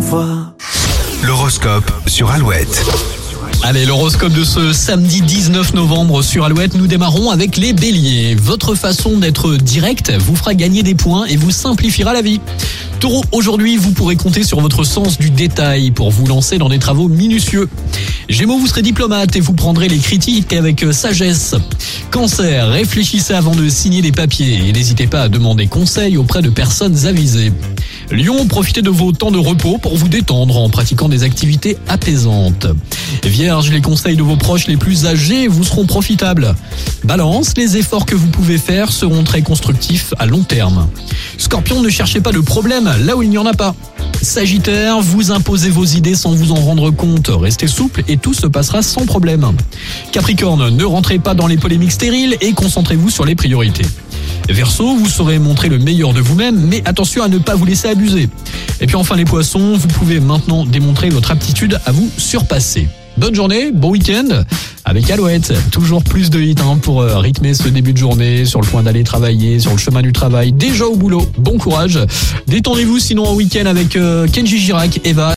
fois. L'horoscope sur Alouette. Allez, l'horoscope de ce samedi 19 novembre sur Alouette, nous démarrons avec les béliers. Votre façon d'être direct vous fera gagner des points et vous simplifiera la vie. Taureau, aujourd'hui, vous pourrez compter sur votre sens du détail pour vous lancer dans des travaux minutieux. Gémeaux, vous serez diplomate et vous prendrez les critiques avec sagesse. Cancer, réfléchissez avant de signer des papiers et n'hésitez pas à demander conseil auprès de personnes avisées. Lion, profitez de vos temps de repos pour vous détendre en pratiquant des activités apaisantes. Vierge, les conseils de vos proches les plus âgés vous seront profitables. Balance, les efforts que vous pouvez faire seront très constructifs à long terme. Scorpion, ne cherchez pas de problème là où il n'y en a pas. Sagittaire, vous imposez vos idées sans vous en rendre compte. Restez souple et tout se passera sans problème. Capricorne, ne rentrez pas dans les polémiques stériles et concentrez-vous sur les priorités. Verseau, vous saurez montrer le meilleur de vous-même, mais attention à ne pas vous laisser abuser. Et puis enfin les poissons, vous pouvez maintenant démontrer votre aptitude à vous surpasser. Bonne journée, bon week-end avec Alouette. Toujours plus de hits hein, pour euh, rythmer ce début de journée, sur le point d'aller travailler, sur le chemin du travail, déjà au boulot. Bon courage. Détendez-vous sinon en week-end avec euh, Kenji Girac, Eva.